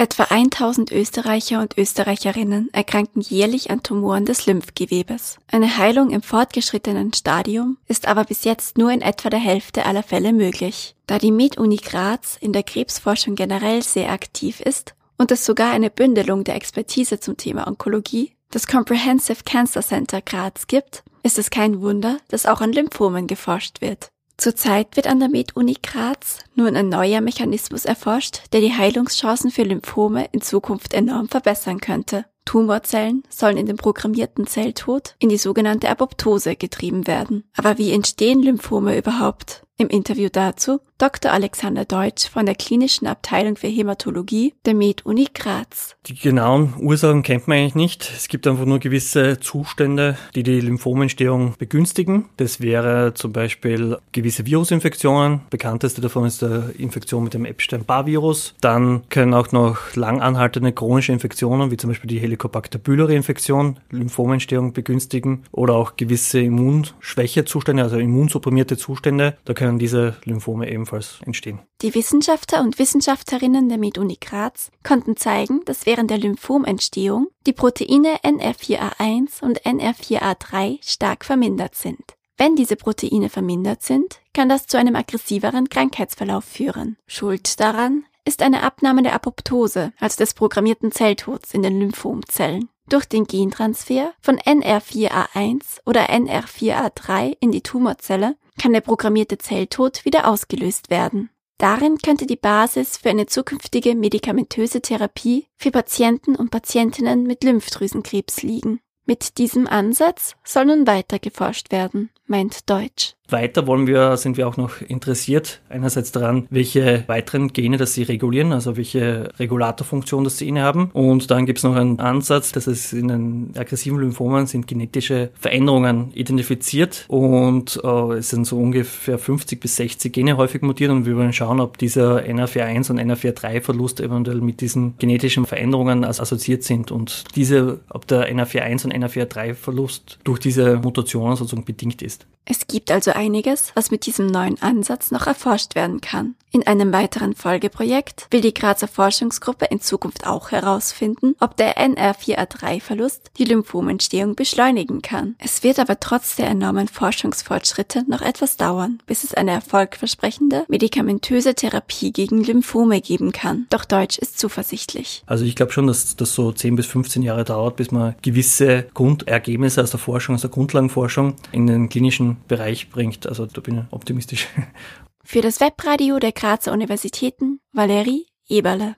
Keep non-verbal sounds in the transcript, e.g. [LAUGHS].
Etwa 1000 Österreicher und Österreicherinnen erkranken jährlich an Tumoren des Lymphgewebes. Eine Heilung im fortgeschrittenen Stadium ist aber bis jetzt nur in etwa der Hälfte aller Fälle möglich. Da die MedUni Graz in der Krebsforschung generell sehr aktiv ist und es sogar eine Bündelung der Expertise zum Thema Onkologie, das Comprehensive Cancer Center Graz gibt, ist es kein Wunder, dass auch an Lymphomen geforscht wird. Zurzeit wird an der Med-Uni Graz nun ein neuer Mechanismus erforscht, der die Heilungschancen für Lymphome in Zukunft enorm verbessern könnte. Tumorzellen sollen in den programmierten Zelltod in die sogenannte Apoptose getrieben werden. Aber wie entstehen Lymphome überhaupt? Im Interview dazu Dr. Alexander Deutsch von der Klinischen Abteilung für Hämatologie der Med-Uni Graz. Die genauen Ursachen kennt man eigentlich nicht. Es gibt einfach nur gewisse Zustände, die die Lymphomentstehung begünstigen. Das wäre zum Beispiel gewisse Virusinfektionen. Bekannteste davon ist die Infektion mit dem Epstein-Barr-Virus. Dann können auch noch lang anhaltende chronische Infektionen, wie zum Beispiel die Helicobacter pylori-Infektion, Lymphomentstehung begünstigen oder auch gewisse Immunschwächezustände, also immunsupprimierte Zustände. Da können diese Lymphome eben ebenfalls entstehen. Die Wissenschaftler und Wissenschaftlerinnen der MedUni Graz konnten zeigen, dass während der Lymphomentstehung die Proteine NR4A1 und NR4A3 stark vermindert sind. Wenn diese Proteine vermindert sind, kann das zu einem aggressiveren Krankheitsverlauf führen. Schuld daran ist eine Abnahme der Apoptose, also des programmierten Zelltods in den Lymphomzellen. Durch den Gentransfer von NR4A1 oder NR4A3 in die Tumorzelle kann der programmierte Zelltod wieder ausgelöst werden. Darin könnte die Basis für eine zukünftige medikamentöse Therapie für Patienten und Patientinnen mit Lymphdrüsenkrebs liegen. Mit diesem Ansatz soll nun weiter geforscht werden, meint Deutsch. Weiter wollen wir, sind wir auch noch interessiert, einerseits daran, welche weiteren Gene das sie regulieren, also welche Regulatorfunktion das sie innehaben. Und dann gibt es noch einen Ansatz, dass es in den aggressiven Lymphomen sind genetische Veränderungen identifiziert und äh, es sind so ungefähr 50 bis 60 Gene häufig mutiert und wir wollen schauen, ob dieser NRF4 und NRF3-Verlust eventuell mit diesen genetischen Veränderungen assoziiert sind und diese, ob der NRF1 und NRF3-Verlust durch diese Mutationen sozusagen bedingt ist. Es gibt also einiges, was mit diesem neuen Ansatz noch erforscht werden kann. In einem weiteren Folgeprojekt will die Grazer Forschungsgruppe in Zukunft auch herausfinden, ob der NR4A3-Verlust die Lymphomentstehung beschleunigen kann. Es wird aber trotz der enormen Forschungsfortschritte noch etwas dauern, bis es eine erfolgversprechende medikamentöse Therapie gegen Lymphome geben kann. Doch Deutsch ist zuversichtlich. Also ich glaube schon, dass das so 10 bis 15 Jahre dauert, bis man gewisse Grundergebnisse aus der Forschung, aus der Grundlagenforschung in den klinischen Bereich bringt. Also da bin ich optimistisch. [LAUGHS] Für das Webradio der Grazer Universitäten Valerie Eberle.